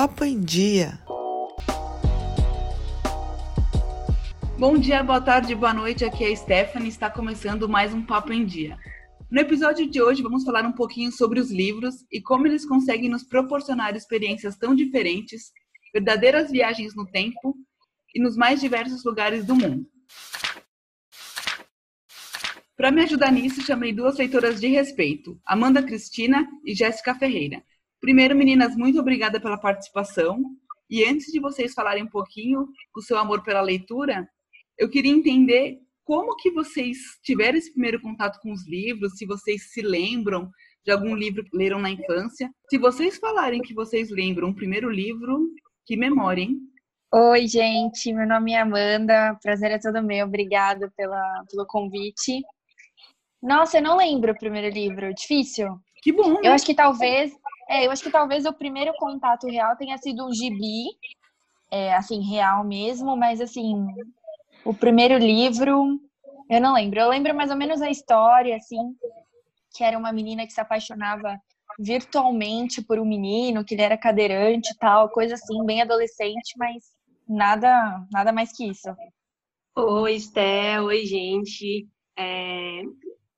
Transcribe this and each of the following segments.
Papo em Dia. Bom dia, boa tarde, boa noite. Aqui é a Stephanie. Está começando mais um Papo em Dia. No episódio de hoje, vamos falar um pouquinho sobre os livros e como eles conseguem nos proporcionar experiências tão diferentes, verdadeiras viagens no tempo e nos mais diversos lugares do mundo. Para me ajudar nisso, chamei duas leitoras de respeito, Amanda Cristina e Jéssica Ferreira. Primeiro, meninas, muito obrigada pela participação. E antes de vocês falarem um pouquinho do seu amor pela leitura, eu queria entender como que vocês tiveram esse primeiro contato com os livros, se vocês se lembram de algum livro que leram na infância. Se vocês falarem que vocês lembram o primeiro livro, que memória, hein? Oi, gente, meu nome é Amanda, prazer é todo meu, obrigada pela, pelo convite. Nossa, eu não lembro o primeiro livro, difícil. Que bom. Né? Eu acho que talvez, é, eu acho que talvez o primeiro contato real tenha sido um gibi, é, assim, real mesmo, mas assim, o primeiro livro, eu não lembro. Eu lembro mais ou menos a história, assim, que era uma menina que se apaixonava virtualmente por um menino, que ele era cadeirante e tal, coisa assim, bem adolescente, mas nada, nada mais que isso. Oi, Esté, oi, gente. É...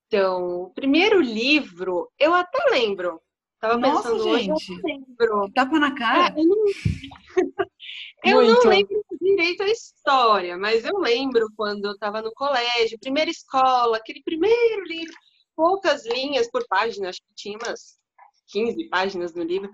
Então, o primeiro livro, eu até lembro. Tava Nossa, pensando gente. hoje, lembro. Tapa na cara? É, eu não... eu não lembro direito a história, mas eu lembro quando eu estava no colégio, primeira escola, aquele primeiro livro, poucas linhas por página, acho que tinha umas 15 páginas no livro,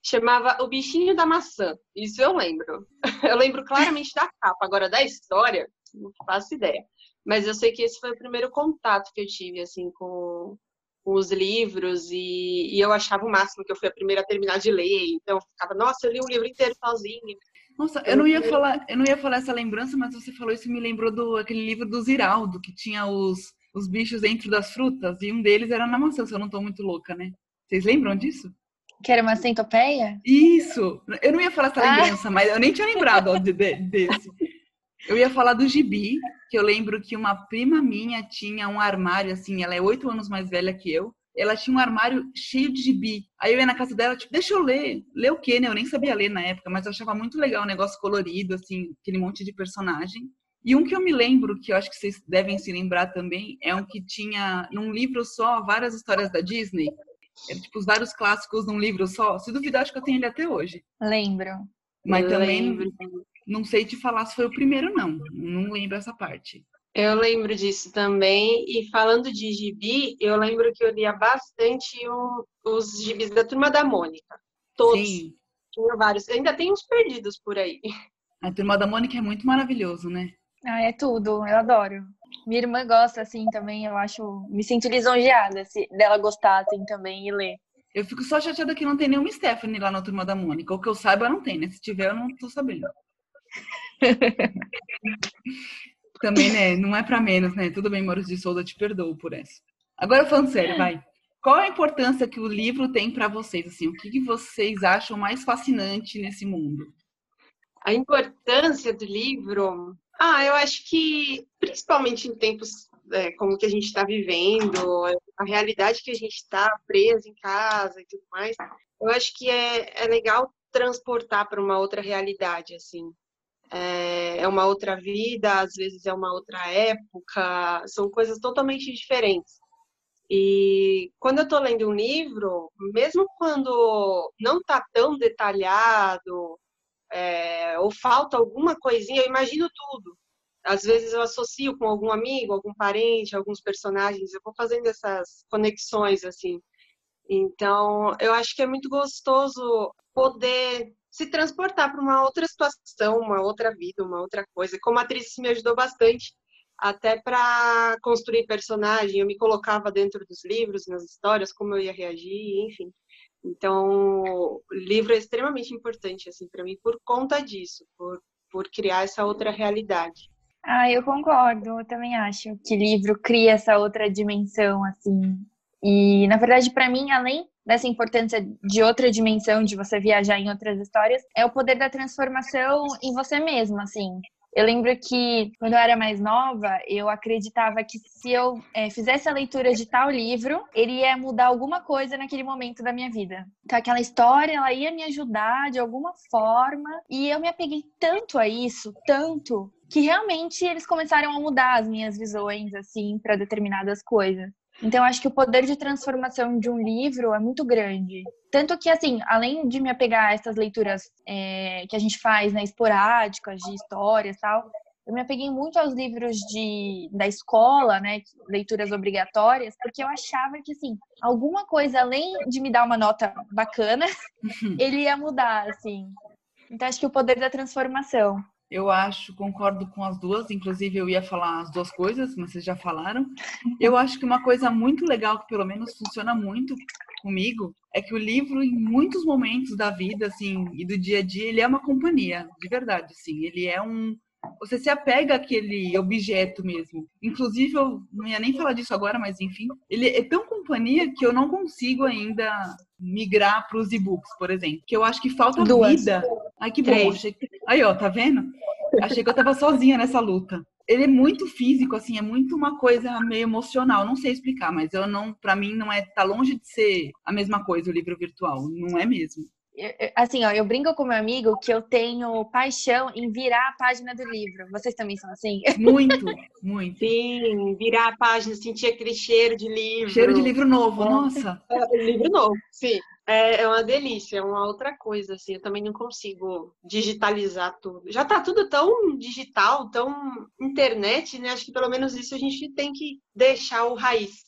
chamava O Bichinho da Maçã. Isso eu lembro. Eu lembro claramente da capa, agora da história, não faço ideia. Mas eu sei que esse foi o primeiro contato que eu tive, assim, com, com os livros e, e, eu achava o máximo que eu fui a primeira a terminar de ler. Então eu ficava, nossa, eu li um livro inteiro sozinho. Nossa, eu não ia falar, eu não ia falar essa lembrança, mas você falou isso me lembrou do aquele livro do Ziraldo, que tinha os, os bichos dentro das frutas, e um deles era na maçã, se eu não tô muito louca, né? Vocês lembram disso? Que era uma centopeia? Isso! Eu não ia falar essa ah. lembrança, mas eu nem tinha lembrado ó, de, de, desse. Eu ia falar do gibi, que eu lembro que uma prima minha tinha um armário, assim, ela é oito anos mais velha que eu, ela tinha um armário cheio de gibi. Aí eu ia na casa dela, tipo, deixa eu ler. Ler o quê, né? Eu nem sabia ler na época, mas eu achava muito legal o negócio colorido, assim, aquele monte de personagem. E um que eu me lembro, que eu acho que vocês devem se lembrar também, é um que tinha, num livro só, várias histórias da Disney. Era, tipo, os vários clássicos num livro só. Se duvidar, acho que eu tenho ele até hoje. Lembro. Mas também lembro. Não sei te falar se foi o primeiro, não. Não lembro essa parte. Eu lembro disso também. E falando de gibi, eu lembro que eu lia bastante um, os gibis da Turma da Mônica. Todos. Sim. Tinha vários. Ainda tem uns perdidos por aí. A Turma da Mônica é muito maravilhoso, né? Ah, é tudo. Eu adoro. Minha irmã gosta, assim, também. Eu acho... Me sinto lisonjeada se, dela gostar, assim, também e ler. Eu fico só chateada que não tem nenhuma Stephanie lá na Turma da Mônica. O que eu saiba, não tem, né? Se tiver, eu não tô sabendo. Também, né? Não é para menos, né? Tudo bem, Maurício de Souza, te perdoo por essa. Agora falando sério, vai. Qual a importância que o livro tem para vocês? Assim, o que, que vocês acham mais fascinante nesse mundo? A importância do livro, ah, eu acho que principalmente em tempos é, como que a gente está vivendo, a realidade que a gente está preso em casa e tudo mais, eu acho que é, é legal transportar para uma outra realidade, assim é, é uma outra vida, às vezes é uma outra época, são coisas totalmente diferentes. E quando eu estou lendo um livro, mesmo quando não está tão detalhado, é, ou falta alguma coisinha, eu imagino tudo. Às vezes eu associo com algum amigo, algum parente, alguns personagens, eu vou fazendo essas conexões assim. Então, eu acho que é muito gostoso poder se transportar para uma outra situação, uma outra vida, uma outra coisa. Como atriz, isso me ajudou bastante, até para construir personagem. Eu me colocava dentro dos livros, nas histórias, como eu ia reagir, enfim. Então, livro é extremamente importante assim para mim por conta disso, por, por criar essa outra realidade. Ah, eu concordo. Eu também acho que livro cria essa outra dimensão assim. E na verdade, para mim, além dessa importância de outra dimensão, de você viajar em outras histórias, é o poder da transformação em você mesmo, assim. Eu lembro que quando eu era mais nova, eu acreditava que se eu é, fizesse a leitura de tal livro, ele ia mudar alguma coisa naquele momento da minha vida. Então, aquela história, ela ia me ajudar de alguma forma. E eu me apeguei tanto a isso, tanto, que realmente eles começaram a mudar as minhas visões, assim, para determinadas coisas. Então, acho que o poder de transformação de um livro é muito grande. Tanto que, assim, além de me apegar a essas leituras é, que a gente faz, né, esporádicas, de histórias e tal, eu me apeguei muito aos livros de, da escola, né, leituras obrigatórias, porque eu achava que, assim, alguma coisa, além de me dar uma nota bacana, ele ia mudar, assim. Então, acho que o poder da transformação. Eu acho, concordo com as duas, inclusive eu ia falar as duas coisas, mas vocês já falaram. Eu acho que uma coisa muito legal, que pelo menos funciona muito comigo, é que o livro, em muitos momentos da vida, assim, e do dia a dia, ele é uma companhia, de verdade, assim. Ele é um. Você se apega àquele objeto mesmo. Inclusive, eu não ia nem falar disso agora, mas enfim, ele é tão companhia que eu não consigo ainda migrar para os e-books, por exemplo. Que eu acho que falta Duas. vida. Ai, que bom. Aí, ó, tá vendo? Achei que eu tava sozinha nessa luta. Ele é muito físico, assim, é muito uma coisa meio emocional. Não sei explicar, mas eu não, para mim, não é, tá longe de ser a mesma coisa o livro virtual. Não é mesmo. Assim, ó, eu brinco com meu amigo que eu tenho paixão em virar a página do livro. Vocês também são assim? Muito, muito. Sim, virar a página, sentir aquele cheiro de livro. Cheiro de livro novo, nossa. É, livro novo, sim. É, é uma delícia, é uma outra coisa, assim. Eu também não consigo digitalizar tudo. Já tá tudo tão digital, tão internet, né? Acho que pelo menos isso a gente tem que deixar o raiz.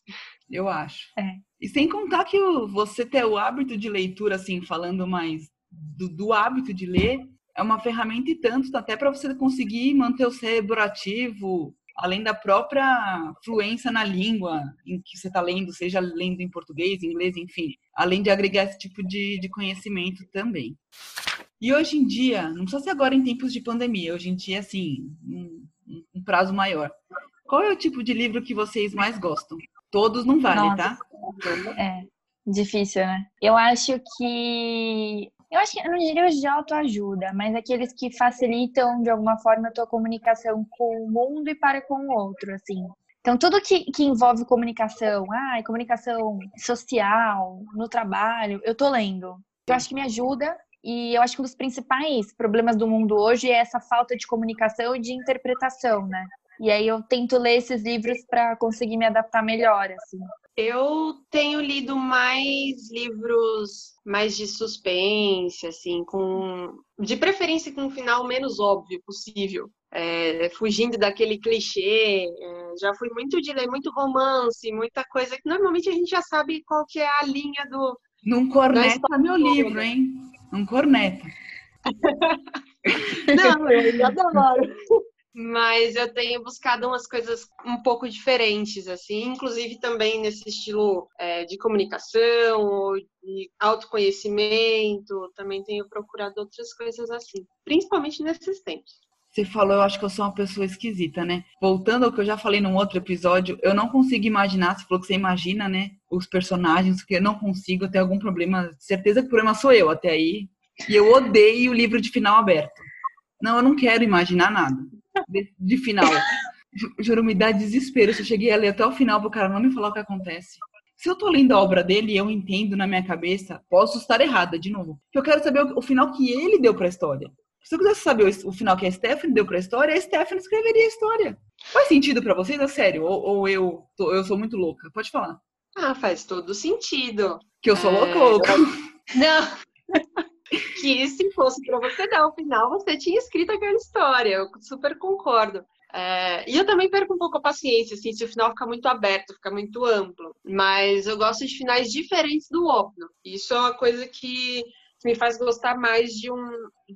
Eu acho. É. E sem contar que você ter o hábito de leitura, assim, falando mais do, do hábito de ler, é uma ferramenta e tanto, até para você conseguir manter o cérebro ativo, além da própria fluência na língua em que você está lendo, seja lendo em português, inglês, enfim, além de agregar esse tipo de, de conhecimento também. E hoje em dia, não precisa ser agora em tempos de pandemia, hoje em dia, assim, um, um prazo maior. Qual é o tipo de livro que vocês mais gostam? Todos não valem, tá? É, difícil, né? Eu acho que. Eu acho que eu não diria os de autoajuda, mas aqueles que facilitam de alguma forma a tua comunicação com o mundo e para com o outro, assim. Então, tudo que, que envolve comunicação, ah, comunicação social, no trabalho, eu tô lendo. Eu acho que me ajuda e eu acho que um dos principais problemas do mundo hoje é essa falta de comunicação e de interpretação, né? E aí eu tento ler esses livros para conseguir me adaptar melhor, assim. Eu tenho lido mais livros mais de suspense, assim, com de preferência com um final menos óbvio possível. É, fugindo daquele clichê. É, já fui muito de ler muito romance, muita coisa que normalmente a gente já sabe qual que é a linha do. Não corneta meu livro, hein? Não corneta. Não, eu adoro mas eu tenho buscado umas coisas um pouco diferentes, assim, inclusive também nesse estilo é, de comunicação, de autoconhecimento, também tenho procurado outras coisas assim, principalmente nesses tempos. Você falou, eu acho que eu sou uma pessoa esquisita, né? Voltando ao que eu já falei num outro episódio, eu não consigo imaginar, você falou que você imagina, né? Os personagens, que eu não consigo ter algum problema. Certeza que o problema sou eu até aí. E eu odeio o livro de final aberto. Não, eu não quero imaginar nada de, final. Juro, me dá desespero. Se eu cheguei a ler até o final pro cara não me falar o que acontece. Se eu tô lendo a obra dele e eu entendo na minha cabeça, posso estar errada, de novo. Eu quero saber o, o final que ele deu pra história. Se eu quisesse saber o, o final que a Stephanie deu pra história, a Stephanie escreveria a história. Faz sentido para vocês? É sério? Ou, ou eu, tô, eu sou muito louca? Pode falar. Ah, faz todo sentido. Que eu sou é... louca ou louca? Não. Que se fosse para você dar o final, você tinha escrito aquela história. Eu super concordo. É, e eu também perco um pouco a paciência, assim, se o final fica muito aberto, fica muito amplo. Mas eu gosto de finais diferentes do óbvio. Isso é uma coisa que me faz gostar mais de um,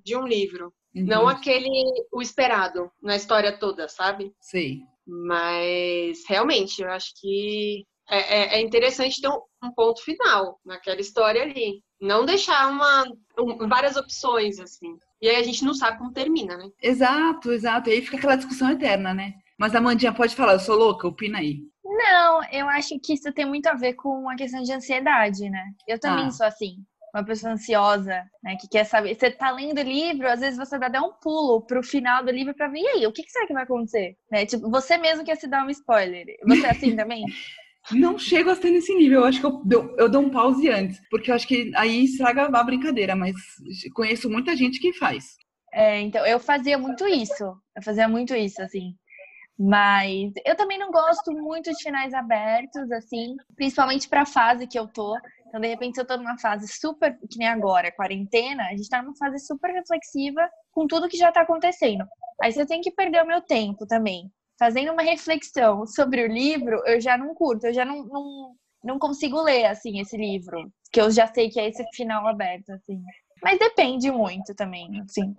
de um livro. Uhum. Não aquele, o esperado, na história toda, sabe? Sim. Mas, realmente, eu acho que é, é, é interessante ter um, um ponto final naquela história ali. Não deixar uma, um, várias opções, assim. E aí a gente não sabe como termina, né? Exato, exato. E aí fica aquela discussão eterna, né? Mas a Mandinha pode falar, eu sou louca, opina aí. Não, eu acho que isso tem muito a ver com a questão de ansiedade, né? Eu também ah. sou assim. uma pessoa ansiosa, né, que quer saber. Você tá lendo o livro, às vezes você dá até um pulo pro final do livro para ver, e aí, o que, que será que vai acontecer? Né? Tipo, você mesmo quer se dar um spoiler. Você é assim também? Não chego a ser nesse nível, eu acho que eu, eu, eu dou um pause antes, porque eu acho que aí estraga a brincadeira, mas conheço muita gente que faz. É, então, eu fazia muito isso, eu fazia muito isso, assim. Mas eu também não gosto muito de finais abertos, assim, principalmente para a fase que eu tô. Então, de repente, eu tô numa fase super, que nem agora, quarentena, a gente tá numa fase super reflexiva com tudo que já tá acontecendo. Aí você tem que perder o meu tempo também. Fazendo uma reflexão sobre o livro, eu já não curto, eu já não, não, não consigo ler, assim, esse livro. Que eu já sei que é esse final aberto, assim. Mas depende muito também, sim.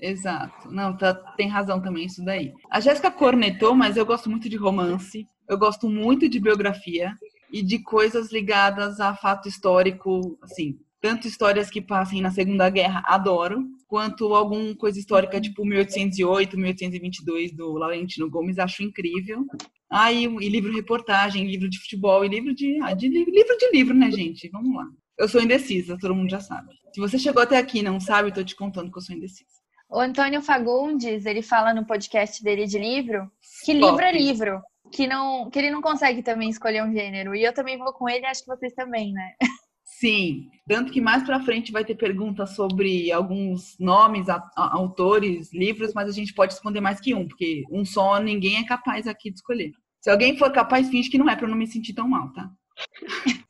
Exato. Não, tá, tem razão também isso daí. A Jéssica cornetou, mas eu gosto muito de romance. Eu gosto muito de biografia e de coisas ligadas a fato histórico, assim, tanto histórias que passem na Segunda Guerra, adoro, quanto alguma coisa histórica tipo 1808, 1822 do Laurentino Gomes, acho incrível. Ah, e, e livro reportagem, livro de futebol e livro de, ah, de livro de livro, né, gente? Vamos lá. Eu sou indecisa, todo mundo já sabe. Se você chegou até aqui e não sabe, eu tô te contando que eu sou indecisa. O Antônio Fagundes, ele fala no podcast dele de livro que livro é livro, que não que ele não consegue também escolher um gênero. E eu também vou com ele, acho que vocês também, né? Sim, tanto que mais para frente vai ter perguntas sobre alguns nomes, a, a, autores, livros, mas a gente pode responder mais que um, porque um só ninguém é capaz aqui de escolher. Se alguém for capaz, finge que não é para não me sentir tão mal, tá?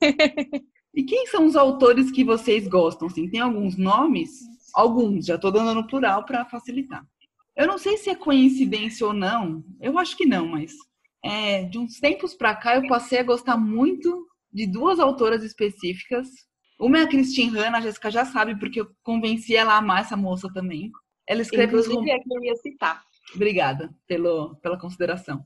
E quem são os autores que vocês gostam? Assim, tem alguns nomes? Alguns, já estou dando no plural para facilitar. Eu não sei se é coincidência ou não, eu acho que não, mas é, de uns tempos para cá eu passei a gostar muito de duas autoras específicas. Uma é a Christine Hanna, a Jéssica já sabe, porque eu convenci ela a amar essa moça também. Ela escreve Inclusive, os... é que eu ia citar. Obrigada pelo, pela consideração.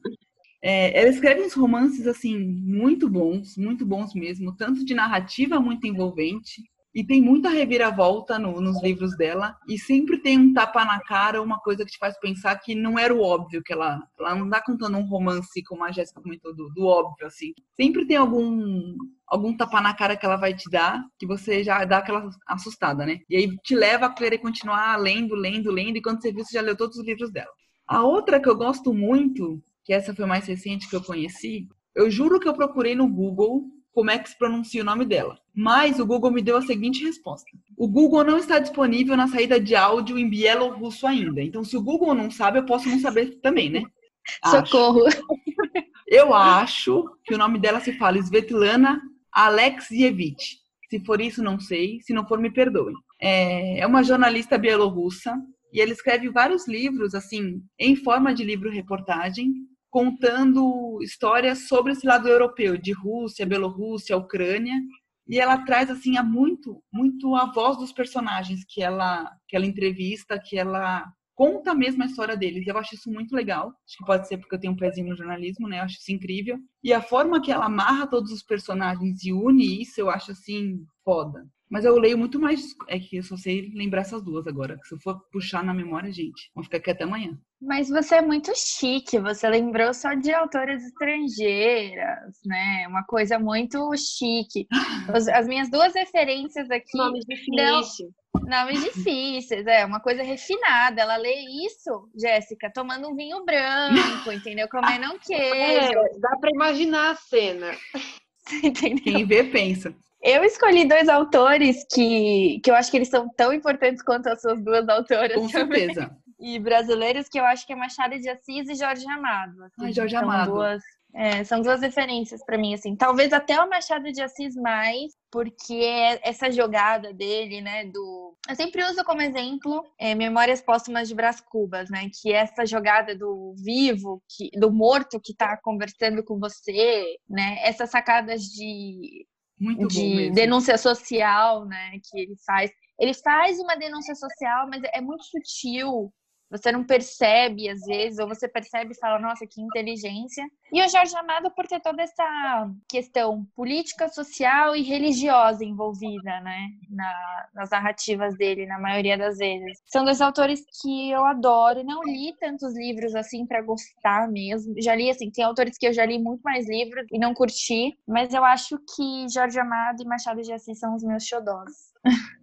É, ela escreve uns romances assim muito bons, muito bons mesmo, tanto de narrativa muito envolvente e tem muita reviravolta no, nos livros dela e sempre tem um tapa na cara, uma coisa que te faz pensar que não era o óbvio que ela, ela não está contando um romance como a Jéssica comentou do, do, óbvio assim. Sempre tem algum algum tapa na cara que ela vai te dar que você já dá aquela assustada, né? E aí te leva a querer continuar lendo, lendo, lendo e quando você viu você já leu todos os livros dela. A outra que eu gosto muito que essa foi mais recente que eu conheci, eu juro que eu procurei no Google como é que se pronuncia o nome dela. Mas o Google me deu a seguinte resposta: o Google não está disponível na saída de áudio em bielorrusso ainda. Então, se o Google não sabe, eu posso não saber também, né? Socorro! Acho. Eu acho que o nome dela se fala Svetlana Alexievich. Se for isso, não sei. Se não for, me perdoe. É, é uma jornalista bielorrussa e ela escreve vários livros, assim, em forma de livro-reportagem, contando histórias sobre esse lado europeu, de Rússia, Bielorrússia, Ucrânia, e ela traz assim a muito, muito a voz dos personagens que ela que ela entrevista, que ela conta mesmo a história deles. Eu acho isso muito legal. Acho que pode ser porque eu tenho um pezinho no jornalismo, né? Eu acho isso incrível. E a forma que ela amarra todos os personagens e une isso, eu acho assim foda. Mas eu leio muito mais. É que eu só sei lembrar essas duas agora. Se eu for puxar na memória, gente, vamos ficar aqui até amanhã. Mas você é muito chique, você lembrou só de autoras estrangeiras, né? Uma coisa muito chique. As minhas duas referências aqui. Nomes difíceis. Nomes difíceis, é uma coisa refinada. Ela lê isso, Jéssica, tomando um vinho branco, entendeu? Comendo um queijo. É, dá para imaginar a cena. Entendeu? Quem vê, pensa. Eu escolhi dois autores que, que eu acho que eles são tão importantes quanto as suas duas autoras. Com também. certeza. E brasileiros que eu acho que é Machado de Assis e Jorge Amado. Assim, Ai, Jorge Amado. Duas, é, são duas referências para mim, assim. Talvez até o Machado de Assis mais, porque é essa jogada dele, né, do... Eu sempre uso como exemplo é, Memórias Póstumas de Brás Cubas, né, que é essa jogada do vivo, que, do morto que está conversando com você, né, essas sacadas de muito de denúncia social, né, que ele faz. Ele faz uma denúncia social, mas é muito sutil. Você não percebe às vezes, ou você percebe e fala, nossa, que inteligência. E o Jorge Amado por ter toda essa questão política, social e religiosa envolvida, né? Na, nas narrativas dele, na maioria das vezes. São dois autores que eu adoro. Não li tantos livros assim para gostar mesmo. Já li, assim, tem autores que eu já li muito mais livros e não curti. Mas eu acho que Jorge Amado e Machado de Assis são os meus xodós.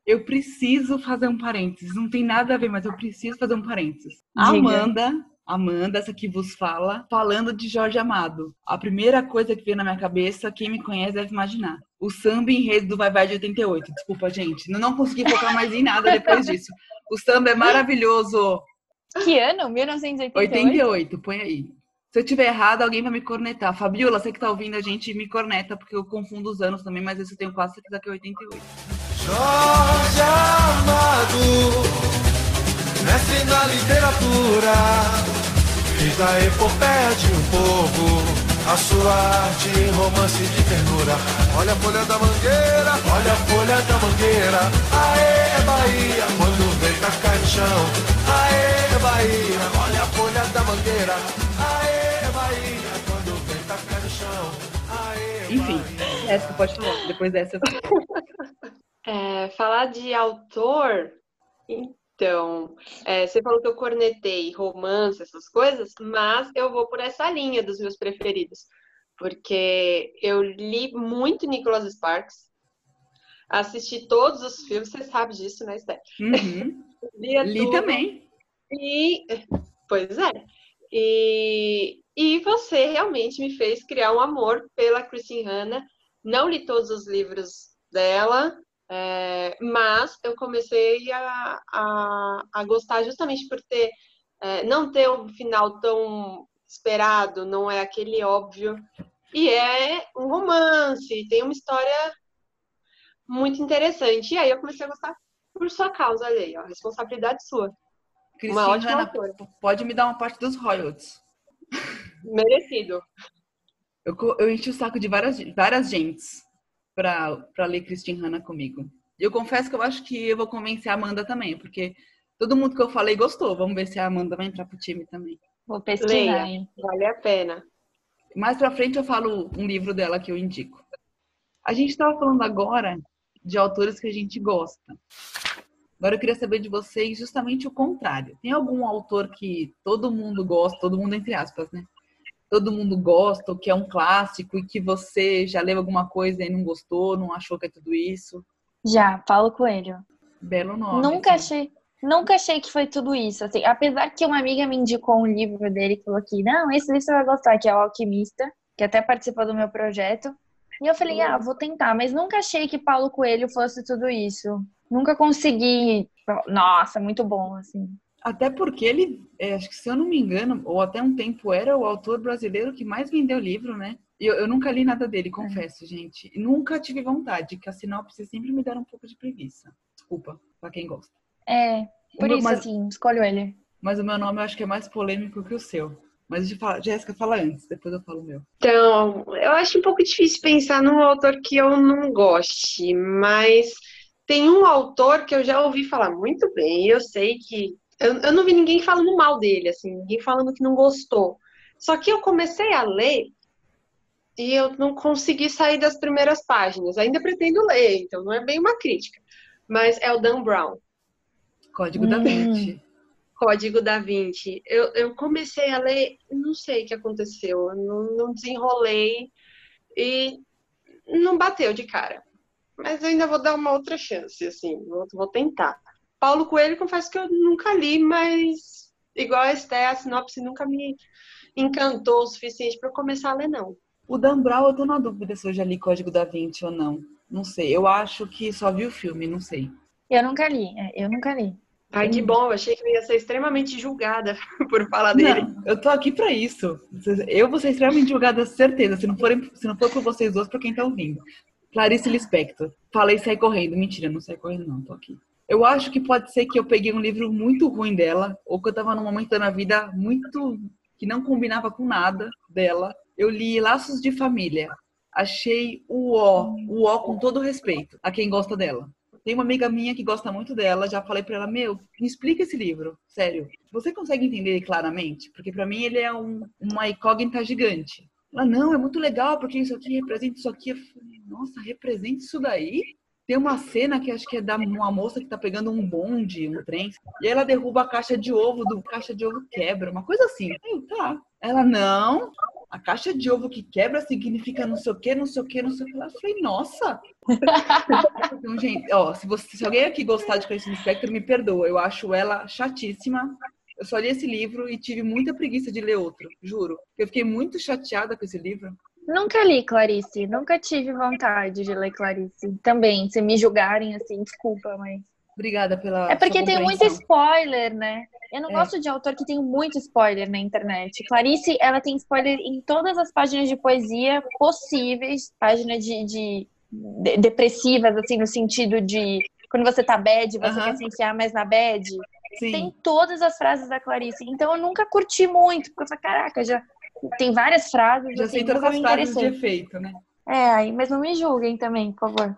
Eu preciso fazer um parênteses. Não tem nada a ver, mas eu preciso fazer um parênteses. Amanda Amanda, essa que vos fala, falando de Jorge Amado. A primeira coisa que veio na minha cabeça, quem me conhece deve imaginar. O samba enredo do Vai Vai de 88. Desculpa, gente. Não, não consegui focar mais em nada depois disso. O samba é maravilhoso. Que ano? 1988? 88, põe aí. Se eu tiver errado, alguém vai me cornetar. Fabiola, você que tá ouvindo a gente, me corneta, porque eu confundo os anos também, mas esse eu tenho quase certeza que é 88. Jorge Amado mestre na literatura, fez da epopeia de um povo a sua arte em romance de ternura. Olha a folha da mangueira, olha a folha da mangueira. Aê, Bahia, quando vento cai no chão. Aê, Bahia, olha a folha da mangueira. Aê, Bahia, quando vento cai no chão. Aê, Enfim, essa pode falar. Depois dessa. É, falar de autor, então, é, você falou que eu cornetei romance, essas coisas, mas eu vou por essa linha dos meus preferidos. Porque eu li muito Nicholas Sparks, assisti todos os filmes, você sabe disso, né, Steph? Uhum. li também. E, pois é. E, e você realmente me fez criar um amor pela Christine Hanna. Não li todos os livros dela, é, mas eu comecei a, a, a, gostar justamente por ter é, não ter um final tão esperado, não é aquele óbvio. E é um romance, tem uma história muito interessante. E aí eu comecei a gostar por sua causa, aí, ó, responsabilidade sua. Cristina, uma ótima pode me dar uma parte dos royalties. Merecido. Eu, eu enchi o saco de várias, várias gentes para ler Christine Hanna comigo. E eu confesso que eu acho que eu vou convencer a Amanda também, porque todo mundo que eu falei gostou. Vamos ver se a Amanda vai entrar pro time também. Vou pesquisar, hein? Vale a pena. Mais pra frente eu falo um livro dela que eu indico. A gente estava falando agora de autores que a gente gosta. Agora eu queria saber de vocês justamente o contrário. Tem algum autor que todo mundo gosta, todo mundo entre aspas, né? Todo mundo gosta, ou que é um clássico e que você já leu alguma coisa e não gostou, não achou que é tudo isso? Já, Paulo Coelho. Belo nome. Nunca achei, nunca achei que foi tudo isso. Assim, apesar que uma amiga me indicou um livro dele que falou que não, esse livro você vai gostar, que é o Alquimista, que até participou do meu projeto. E eu falei, ah, vou tentar, mas nunca achei que Paulo Coelho fosse tudo isso. Nunca consegui. Nossa, muito bom, assim. Até porque ele, é, acho que se eu não me engano, ou até um tempo era o autor brasileiro que mais vendeu livro, né? Eu, eu nunca li nada dele, confesso, é. gente. nunca tive vontade, que a sinopse sempre me deram um pouco de preguiça. Desculpa, pra quem gosta. É, por isso, mas, assim, escolho ele. Mas o meu nome eu acho que é mais polêmico que o seu. Mas deixa eu falar, Jéssica, fala antes, depois eu falo o meu. Então, eu acho um pouco difícil pensar num autor que eu não goste, mas tem um autor que eu já ouvi falar muito bem, eu sei que eu, eu não vi ninguém falando mal dele, assim, ninguém falando que não gostou. Só que eu comecei a ler e eu não consegui sair das primeiras páginas. Ainda pretendo ler, então não é bem uma crítica. Mas é o Dan Brown. Código hum. da Vinci. Código da Vinci. Eu, eu comecei a ler, não sei o que aconteceu, não, não desenrolei e não bateu de cara. Mas eu ainda vou dar uma outra chance, assim, vou, vou tentar. Paulo Coelho, confesso que eu nunca li, mas igual a Esté, a sinopse nunca me encantou o suficiente para começar a ler, não. O Dan Brown, eu tô na dúvida se eu já li Código da Vinci ou não. Não sei. Eu acho que só vi o filme, não sei. Eu nunca li, é, eu nunca li. Ai, que bom, eu achei que eu ia ser extremamente julgada por falar dele. Não, eu tô aqui para isso. Eu vou ser extremamente julgada, certeza. Se não for, se não for por vocês dois, pra quem tá ouvindo. Clarice Lispector. Falei sair correndo. Mentira, não sai correndo, não. Tô aqui. Eu acho que pode ser que eu peguei um livro muito ruim dela, ou que eu tava num momento da vida muito que não combinava com nada dela. Eu li Laços de Família. Achei o ó, o ó com todo respeito a quem gosta dela. Tem uma amiga minha que gosta muito dela, já falei para ela, meu, me explica esse livro, sério. Você consegue entender ele claramente? Porque para mim ele é um, uma incógnita gigante. Ela, não, é muito legal, porque isso aqui representa isso aqui. Eu falei, nossa, representa isso daí? Tem uma cena que acho que é da uma moça que tá pegando um bonde, um trem, e ela derruba a caixa de ovo, do caixa de ovo quebra, uma coisa assim. Eu, tá. Ela, não, a caixa de ovo que quebra significa não sei o que, não sei o que, não sei o que. Eu falei, nossa! então, gente, ó, se, você, se alguém aqui gostar de Clarice Lispector, me perdoa. Eu acho ela chatíssima. Eu só li esse livro e tive muita preguiça de ler outro, juro. Eu fiquei muito chateada com esse livro. Nunca li Clarice, nunca tive vontade de ler Clarice. Também, se me julgarem assim, desculpa, mas. Obrigada pela. É porque tem muito spoiler, né? Eu não é. gosto de autor que tem muito spoiler na internet. Clarice, ela tem spoiler em todas as páginas de poesia possíveis, páginas de, de, de depressivas, assim, no sentido de quando você tá bad, você uh -huh. quer se enfiar mais na bad. Sim. Tem todas as frases da Clarice. Então eu nunca curti muito, porque eu falei, caraca, já tem várias frases. Já assim, sei todas as frases de efeito, né? É, aí, mas não me julguem também, por favor.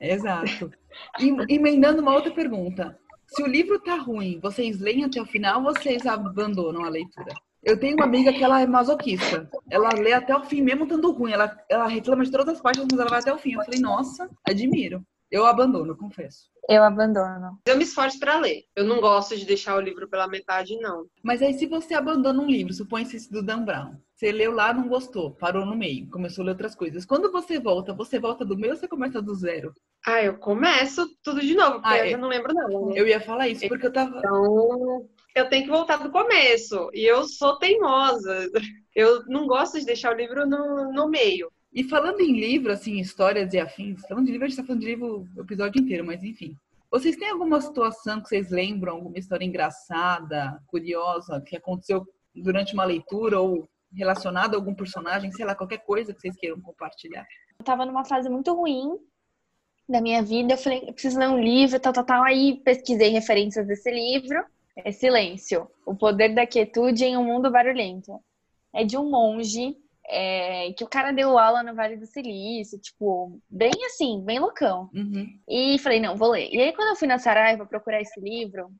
Exato. E, emendando uma outra pergunta. Se o livro tá ruim, vocês leem até o final ou vocês abandonam a leitura? Eu tenho uma amiga que ela é masoquista. Ela lê até o fim, mesmo estando ruim. Ela, ela reclama de todas as páginas, mas ela vai até o fim. Eu falei, nossa, admiro. Eu abandono, confesso. Eu abandono. Eu me esforço para ler. Eu não gosto de deixar o livro pela metade, não. Mas aí, se você abandona um livro, supõe-se esse do Dan Brown. Você leu lá, não gostou, parou no meio, começou a ler outras coisas. Quando você volta, você volta do meio ou você começa do zero? Ah, eu começo tudo de novo, porque ah, eu não lembro não. Né? Eu ia falar isso, porque eu tava... Então, eu tenho que voltar do começo. E eu sou teimosa. Eu não gosto de deixar o livro no, no meio. E falando em livro, assim, histórias e afins, falando de livro, a gente tá falando de livro o episódio inteiro, mas enfim. Vocês têm alguma situação que vocês lembram, alguma história engraçada, curiosa, que aconteceu durante uma leitura ou relacionada a algum personagem, sei lá, qualquer coisa que vocês queiram compartilhar? Eu tava numa fase muito ruim da minha vida, eu falei, eu preciso ler um livro, tal, tal, tal. Aí pesquisei referências desse livro. É Silêncio, O Poder da Quietude em um Mundo Barulhento. É de um monge é, que o cara deu aula no Vale do Silício, tipo, bem assim, bem loucão. Uhum. E falei, não, vou ler. E aí, quando eu fui na Saraiva procurar esse livro,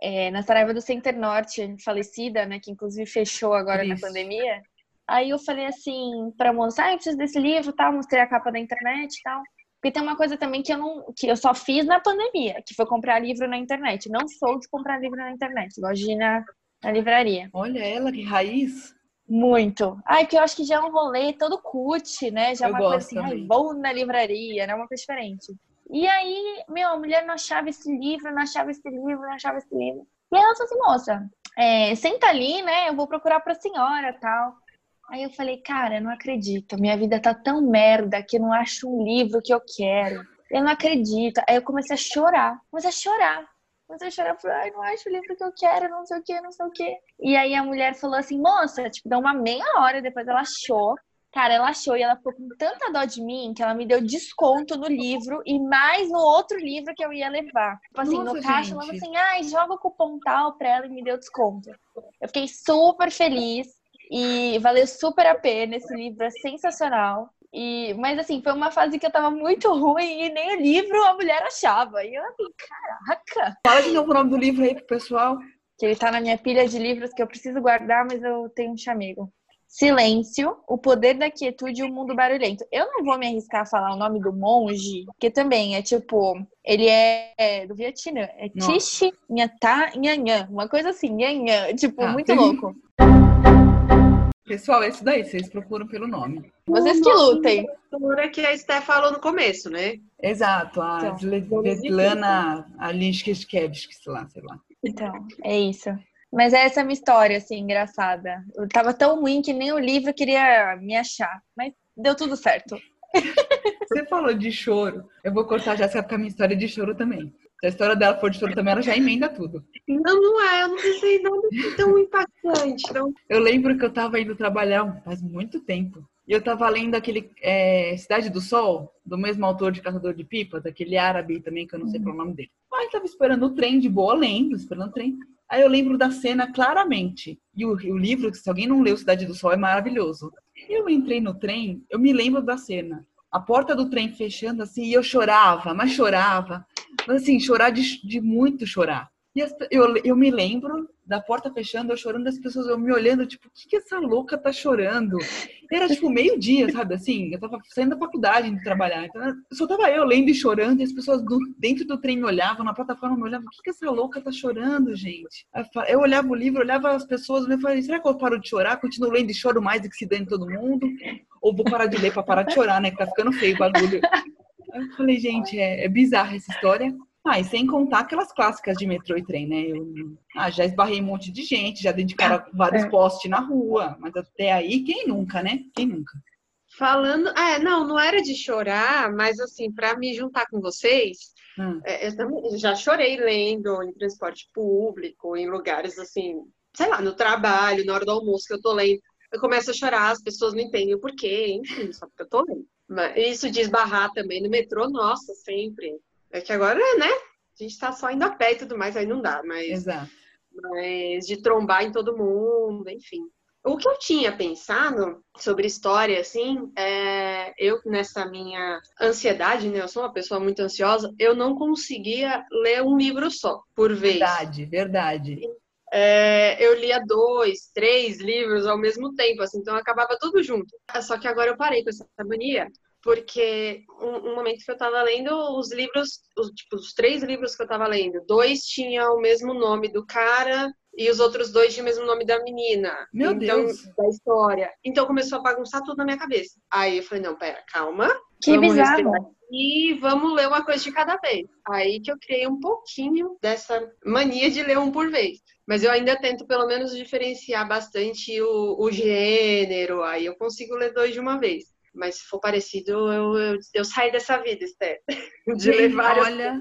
é, na Saraiva do Center Norte, falecida, né, que inclusive fechou agora Isso. na pandemia, aí eu falei assim pra moça, ah, eu preciso desse livro, tal, mostrei a capa da internet e tal. Porque tem uma coisa também que eu não, que eu só fiz na pandemia, que foi comprar livro na internet. Não sou de comprar livro na internet, gosto de ir na, na livraria. Olha ela, que raiz! Muito. Ai, que eu acho que já é um rolê todo cut, né? Já é uma coisa assim, ai, vou na livraria, né? Uma coisa diferente. E aí, meu, a mulher não achava esse livro, não achava esse livro, não achava esse livro. E ela falou assim, moça, é, senta ali, né? Eu vou procurar pra senhora tal. Aí eu falei, cara, eu não acredito. Minha vida tá tão merda que eu não acho um livro que eu quero. Eu não acredito. Aí eu comecei a chorar. Comecei a chorar. Comecei a chorar, falei, ai, não acho o livro que eu quero, não sei o que, não sei o que. E aí a mulher falou assim, moça, tipo, deu uma meia hora, depois ela achou. Cara, ela achou e ela ficou com tanta dó de mim que ela me deu desconto no livro e mais no outro livro que eu ia levar. Tipo assim, Nossa, no caixa, ela falou assim, ai, joga o cupom tal pra ela e me deu desconto. Eu fiquei super feliz e valeu super a pena. Esse livro é sensacional. E, mas assim, foi uma fase que eu tava muito ruim e nem o livro a mulher achava. E eu assim, caraca! Fala de novo o nome do livro aí pro pessoal. Que ele tá na minha pilha de livros que eu preciso guardar, mas eu tenho um chamego. Silêncio, O Poder da Quietude e o Mundo Barulhento. Eu não vou me arriscar a falar o nome do monge, que também é tipo, ele é do Vietnã, é Tishi Nhata Nhanhã, uma coisa assim, Nhanhã, tipo, ah, muito louco. Pessoal, é isso daí, vocês procuram pelo nome. Vocês que lutem. É que a Esté falou no começo, né? Exato, a então, Svetlana Alinskevich, sei lá, sei lá. Então, é isso. Mas essa é a minha história, assim, engraçada. Eu tava tão ruim que nem o livro queria me achar. Mas deu tudo certo. Você falou de choro. Eu vou cortar já essa minha história de choro também. Se a história dela for de choro também, ela já emenda tudo. Não, não é. Eu não pensei nada tão impactante. Não. Eu lembro que eu tava indo trabalhar faz muito tempo. E eu tava lendo aquele é, Cidade do Sol, do mesmo autor de Caçador de Pipas, aquele árabe também, que eu não sei qual é o nome dele. Aí tava esperando o trem de boa, lendo, esperando o trem. Aí eu lembro da cena claramente. E o, o livro, se alguém não leu Cidade do Sol, é maravilhoso. Eu entrei no trem, eu me lembro da cena. A porta do trem fechando assim, e eu chorava, mas chorava. Mas assim, chorar de, de muito chorar. E eu, eu me lembro da porta fechando, eu chorando, as pessoas eu me olhando, tipo, o que, que essa louca tá chorando? Era tipo meio-dia, sabe? Assim, eu tava saindo da faculdade indo trabalhar. Então, só tava eu lendo e chorando, e as pessoas do, dentro do trem me olhavam, na plataforma me olhavam, o que, que essa louca tá chorando, gente? Eu olhava o livro, olhava as pessoas, e falei, será que eu paro de chorar? Continuo lendo e choro mais do que se dane todo mundo? Ou vou parar de ler pra parar de chorar, né? Que tá ficando feio o bagulho. Eu falei, gente, é, é bizarra essa história. Ah, e sem contar aquelas clássicas de metrô e trem, né? Eu ah, já esbarrei um monte de gente, já dei de cara vários é. postes na rua, mas até aí, quem nunca, né? Quem nunca? Falando, é, não, não era de chorar, mas assim, para me juntar com vocês, hum. é, eu também já chorei lendo em transporte público, em lugares assim, sei lá, no trabalho, na hora do almoço que eu tô lendo. Eu começo a chorar, as pessoas não entendem o porquê, enfim, só porque eu tô lendo. Mas isso de esbarrar também no metrô, nossa, sempre. É que agora, né? A gente tá só indo a pé e tudo mais, aí não dá, mas. Exato. Mas de trombar em todo mundo, enfim. O que eu tinha pensado sobre história, assim, é, eu nessa minha ansiedade, né? Eu sou uma pessoa muito ansiosa, eu não conseguia ler um livro só por vez. Verdade, verdade. É, eu lia dois, três livros ao mesmo tempo, assim, então acabava tudo junto. Só que agora eu parei com essa mania porque um, um, momento que eu estava lendo os livros, os, tipo, os três livros que eu estava lendo, dois tinham o mesmo nome do cara e os outros dois tinham o mesmo nome da menina. Meu então, Deus! Da história. Então começou a bagunçar tudo na minha cabeça. Aí eu falei, não, pera, calma. Que bizarro. E vamos ler uma coisa de cada vez. Aí que eu criei um pouquinho dessa mania de ler um por vez. Mas eu ainda tento, pelo menos, diferenciar bastante o, o gênero. Aí eu consigo ler dois de uma vez. Mas se for parecido, eu, eu, eu saio dessa vida, Esther. De levar. Olha,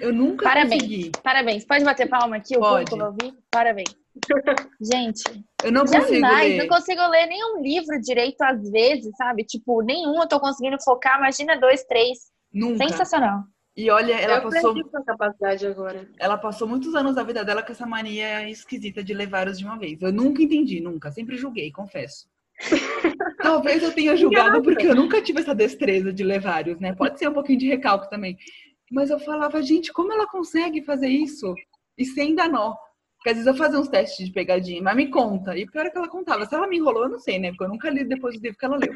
eu nunca Parabéns. consegui. Parabéns. Pode bater palma aqui? Pode. O público ouvir? Parabéns. Gente, eu não consigo jamais, ler. não consigo ler nenhum livro direito às vezes, sabe? Tipo, nenhum eu tô conseguindo focar. Imagina dois, três. Nunca. Sensacional. E olha, ela eu passou. essa capacidade agora. Ela passou muitos anos da vida dela com essa mania esquisita de ler vários de uma vez. Eu nunca entendi, nunca. Sempre julguei, confesso. Talvez eu tenha julgado porque eu nunca tive essa destreza de ler vários, né? Pode ser um pouquinho de recalque também. Mas eu falava, gente, como ela consegue fazer isso? E sem dar nó. Porque às vezes eu fazia uns testes de pegadinha, mas me conta. E pior é que ela contava. Se ela me enrolou, eu não sei, né? Porque eu nunca li depois do livro que ela leu.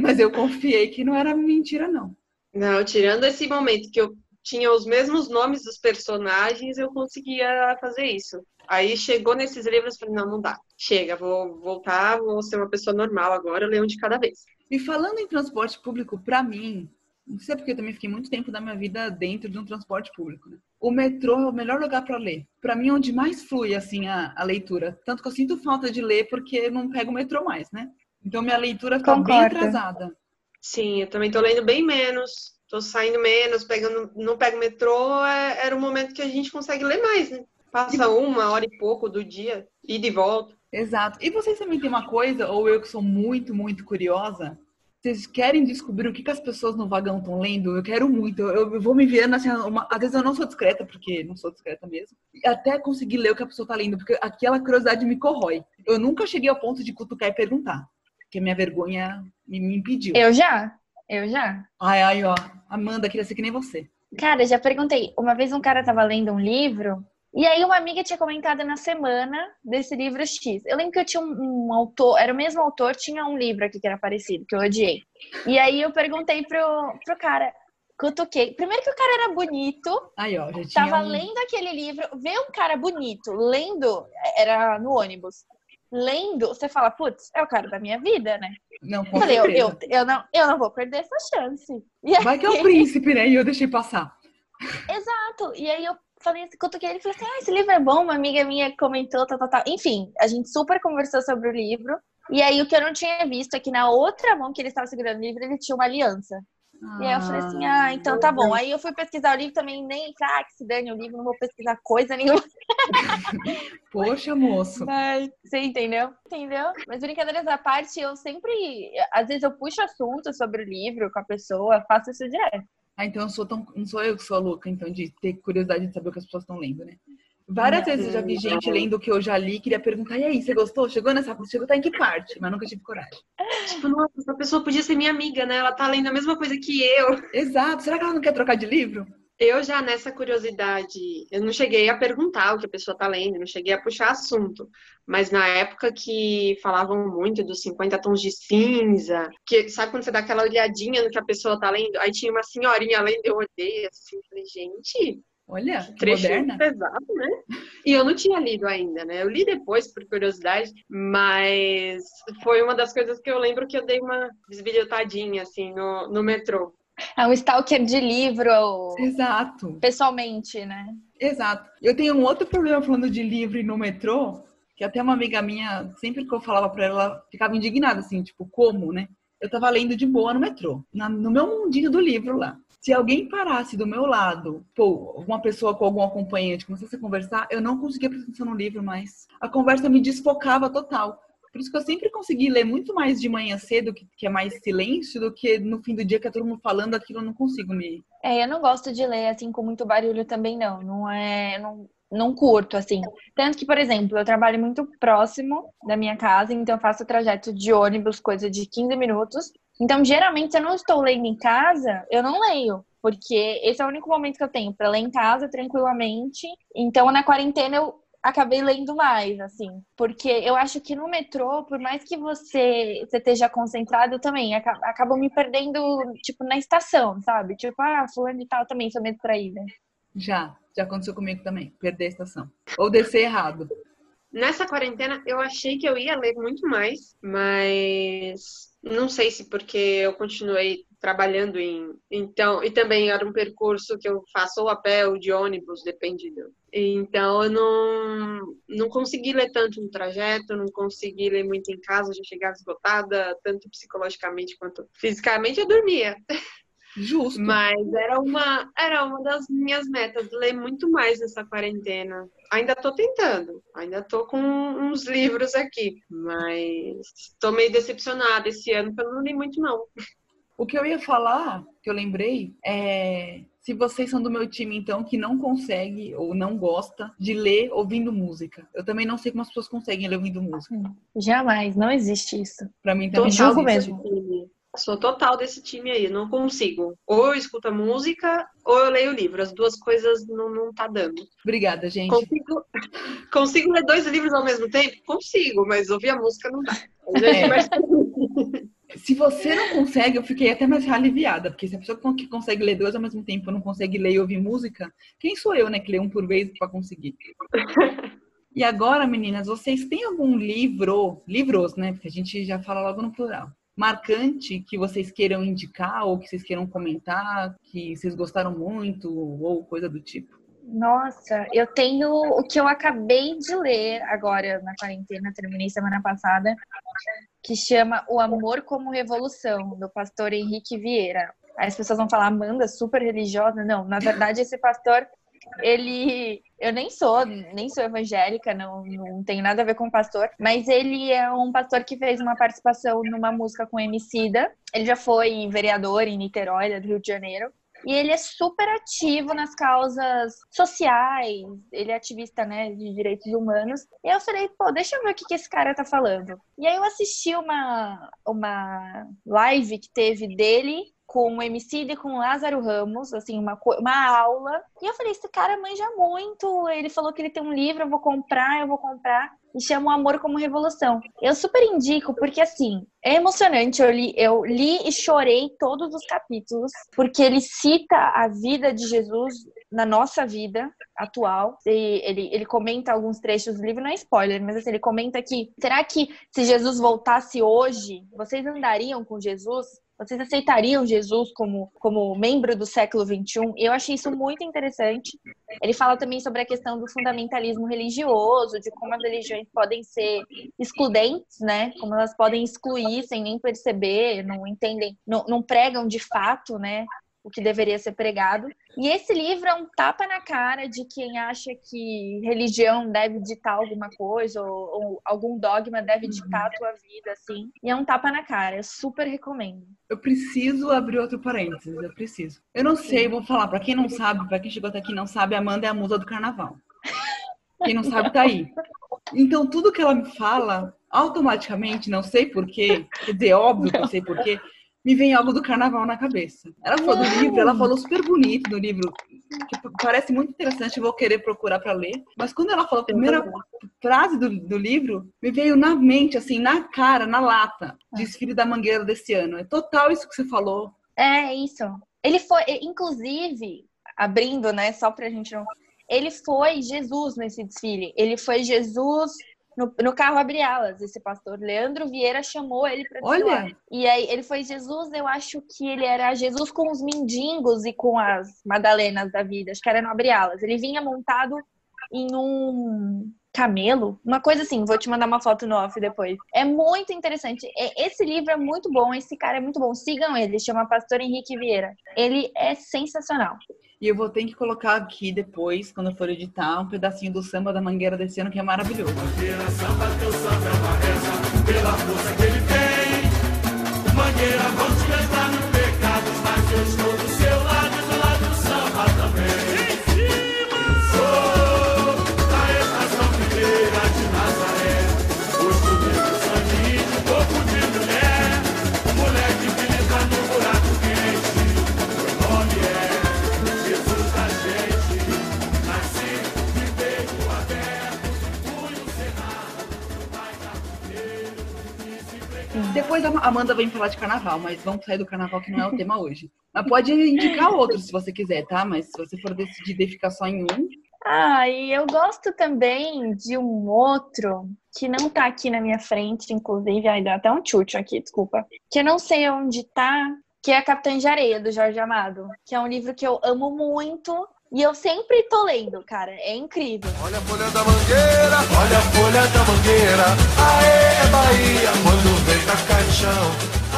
Mas eu confiei que não era mentira, não. Não, tirando esse momento que eu tinha os mesmos nomes dos personagens, eu conseguia fazer isso. Aí chegou nesses livros, falei, não, não dá. Chega, vou voltar, vou ser uma pessoa normal agora, leio um de cada vez. E falando em transporte público, para mim, não sei porque eu também fiquei muito tempo da minha vida dentro de um transporte público. Né? O metrô é o melhor lugar para ler. Para mim, é onde mais flui assim a, a, leitura. Tanto que eu sinto falta de ler porque não pego o metrô mais, né? Então minha leitura fica Concordo. bem atrasada. Sim, eu também tô lendo bem menos. Tô saindo menos, pegando, não pego metrô, é, era o momento que a gente consegue ler mais, né? Passa uma hora e pouco do dia, e de volta. Exato. E vocês também têm uma coisa, ou eu que sou muito, muito curiosa, vocês querem descobrir o que, que as pessoas no vagão estão lendo? Eu quero muito. Eu, eu vou me vendo assim, uma, às vezes eu não sou discreta, porque não sou discreta mesmo. E até conseguir ler o que a pessoa está lendo, porque aquela curiosidade me corrói. Eu nunca cheguei ao ponto de cutucar e perguntar, porque minha vergonha me, me impediu. Eu já. Eu já. Ai, ai, ó. Amanda, queria ser que nem você. Cara, já perguntei. Uma vez um cara tava lendo um livro e aí uma amiga tinha comentado na semana desse livro X. Eu lembro que eu tinha um, um, autor, era o mesmo autor, tinha um livro aqui que era parecido, que eu odiei. E aí eu perguntei pro, pro cara, cutuquei. Primeiro que o cara era bonito. Aí, ó, já tinha Tava um... lendo aquele livro, ver um cara bonito lendo, era no ônibus. Lendo, você fala, putz, é o cara da minha vida, né? Não, com Falei, eu, eu, eu, não, eu não vou perder essa chance. E Vai aí... que é o príncipe, né? E eu deixei passar. Exato. E aí eu falei assim, cutuquei ele e falei assim, ah, esse livro é bom, uma amiga minha comentou, tal, tal, tal. Enfim, a gente super conversou sobre o livro. E aí o que eu não tinha visto é que na outra mão que ele estava segurando o livro, ele tinha uma aliança. Ah, e aí eu falei assim, ah, então tá bom. Aí eu fui pesquisar o livro também, nem, ah, que se dane o livro, não vou pesquisar coisa nenhuma. Poxa, moço. Mas, você entendeu? Entendeu? Mas brincadeiras à parte, eu sempre, às vezes eu puxo assunto sobre o livro com a pessoa, faço isso direto. Ah, então eu sou tão, não sou eu que sou a louca, então, de ter curiosidade de saber o que as pessoas estão lendo, né? Várias vezes eu já vi gente lendo o que eu já li, queria perguntar, e aí, você gostou? Chegou nessa chegou tá em que parte? Mas nunca tive coragem. Tipo, nossa, essa pessoa podia ser minha amiga, né? Ela tá lendo a mesma coisa que eu. Exato. Será que ela não quer trocar de livro? Eu já nessa curiosidade, eu não cheguei a perguntar o que a pessoa está lendo, não cheguei a puxar assunto, mas na época que falavam muito dos 50 tons de cinza, que sabe quando você dá aquela olhadinha no que a pessoa está lendo, aí tinha uma senhorinha lendo, eu olhei assim, falei, gente, Olha, que moderna. pesado, né? E eu não tinha lido ainda, né? Eu li depois, por curiosidade, mas foi uma das coisas que eu lembro que eu dei uma desbilhotadinha, assim, no, no metrô. É um stalker de livro. Exato. Pessoalmente, né? Exato. Eu tenho um outro problema falando de livro e no metrô, que até uma amiga minha, sempre que eu falava pra ela, ela ficava indignada, assim, tipo, como, né? Eu tava lendo de boa no metrô, na, no meu mundinho do livro lá. Se alguém parasse do meu lado, pô, alguma pessoa com algum acompanhante, começasse a conversar, eu não conseguia prestar atenção no livro mais. A conversa me desfocava total. Por isso que eu sempre consegui ler muito mais de manhã cedo, que, que é mais silêncio, do que no fim do dia que é todo mundo falando aquilo, eu não consigo me. É, eu não gosto de ler assim com muito barulho também, não. Não é. Não, não curto, assim. Tanto que, por exemplo, eu trabalho muito próximo da minha casa, então eu faço trajeto de ônibus, coisa de 15 minutos. Então, geralmente, se eu não estou lendo em casa, eu não leio. Porque esse é o único momento que eu tenho para ler em casa tranquilamente. Então, na quarentena, eu acabei lendo mais, assim. Porque eu acho que no metrô, por mais que você, você esteja concentrado, eu também acabo, me perdendo, tipo, na estação, sabe? Tipo, ah, fulano e tal, também sou meio traída. Já, já aconteceu comigo também, perder a estação. Ou descer errado. Nessa quarentena, eu achei que eu ia ler muito mais, mas não sei se porque eu continuei trabalhando em. Então, e também era um percurso que eu faço ou a pé ou de ônibus, depende do. Então, eu não, não consegui ler tanto no trajeto, não consegui ler muito em casa, já chegava esgotada, tanto psicologicamente quanto fisicamente, eu dormia. Justo. Mas era uma, era uma das minhas metas, ler muito mais nessa quarentena. Ainda tô tentando, ainda tô com uns livros aqui, mas tô meio decepcionada esse ano, porque eu não li muito, não. O que eu ia falar, que eu lembrei, é se vocês são do meu time, então, que não consegue ou não gosta de ler ouvindo música. Eu também não sei como as pessoas conseguem ler ouvindo música. Jamais, não existe isso. Pra mim também julgo não existe. mesmo. Sou total desse time aí, não consigo. Ou eu escuto a música, ou eu leio o livro. As duas coisas não, não tá dando. Obrigada, gente. Consigo, consigo ler dois livros ao mesmo tempo? Consigo, mas ouvir a música não dá. É. Se você não consegue, eu fiquei até mais aliviada, porque se a pessoa que consegue ler dois ao mesmo tempo não consegue ler e ouvir música, quem sou eu, né, que lê um por vez pra conseguir? E agora, meninas, vocês têm algum livro, livros, né, porque a gente já fala logo no plural, marcante que vocês queiram indicar ou que vocês queiram comentar, que vocês gostaram muito ou coisa do tipo? Nossa, eu tenho o que eu acabei de ler agora na quarentena, terminei semana passada, que chama O Amor como Revolução, do pastor Henrique Vieira. Aí as pessoas vão falar, Amanda, super religiosa. Não, na verdade, esse pastor, ele. Eu nem sou, nem sou evangélica, não, não tenho nada a ver com pastor, mas ele é um pastor que fez uma participação numa música com Emicida. Ele já foi vereador em Niterói, do Rio de Janeiro. E ele é super ativo nas causas sociais, ele é ativista, né, de direitos humanos. E eu falei, pô, deixa eu ver o que, que esse cara tá falando. E aí eu assisti uma, uma live que teve dele com o MC e com o Lázaro Ramos, assim, uma, uma aula. E eu falei, esse cara manja muito. Ele falou que ele tem um livro, eu vou comprar, eu vou comprar. E chama O Amor como Revolução. Eu super indico, porque assim, é emocionante. Eu li, eu li e chorei todos os capítulos, porque ele cita a vida de Jesus na nossa vida atual. E ele, ele comenta alguns trechos do livro, não é spoiler, mas assim, ele comenta que será que se Jesus voltasse hoje, vocês andariam com Jesus? Vocês aceitariam Jesus como, como membro do século XXI? Eu achei isso muito interessante. Ele fala também sobre a questão do fundamentalismo religioso, de como as religiões podem ser excludentes, né? Como elas podem excluir sem nem perceber, não entendem, não, não pregam de fato, né? O que deveria ser pregado. E esse livro é um tapa na cara de quem acha que religião deve ditar alguma coisa ou, ou algum dogma deve ditar a tua vida, assim. E é um tapa na cara. Eu super recomendo. Eu preciso abrir outro parênteses, eu preciso. Eu não sei, vou falar, pra quem não sabe, pra quem chegou até aqui não sabe, Amanda é a musa do carnaval. Quem não sabe tá aí. Então tudo que ela me fala, automaticamente, não sei porquê, quer dizer, óbvio que eu sei porquê, me vem algo do carnaval na cabeça. Ela falou do livro, ela falou super bonito do livro, que parece muito interessante, vou querer procurar para ler. Mas quando ela falou a primeira frase do, do livro, me veio na mente, assim, na cara, na lata, Desfile da Mangueira desse ano. É total isso que você falou. É isso. Ele foi, inclusive, abrindo, né, só pra gente não. Ele foi Jesus nesse desfile. Ele foi Jesus no, no carro abre alas, esse pastor Leandro Vieira chamou ele para Olha! E aí ele foi Jesus, eu acho que ele era Jesus com os mendigos e com as madalenas da vida, acho que era no abre alas. Ele vinha montado em um camelo, uma coisa assim, vou te mandar uma foto no off depois. É muito interessante. Esse livro é muito bom, esse cara é muito bom. Sigam ele, chama Pastor Henrique Vieira. Ele é sensacional. E eu vou ter que colocar aqui depois, quando eu for editar, um pedacinho do samba da Mangueira desse ano, que é maravilhoso. Mangueira, samba, teu samba é uma reza, pela força que ele tem. Mangueira, vão Depois a Amanda vem falar de carnaval, mas vamos sair do carnaval que não é o tema hoje. Mas pode indicar outro se você quiser, tá? Mas se você for decidir ficar só em um. Ah, e eu gosto também de um outro que não tá aqui na minha frente, inclusive, ai, deu até um chute aqui, desculpa. Que eu não sei onde tá, que é Capitã de Areia, do Jorge Amado. Que é um livro que eu amo muito, e eu sempre tô lendo, cara. É incrível. Olha a folha da mangueira, olha a folha da mangueira. Aê, Bahia, quando vem na cai no chão.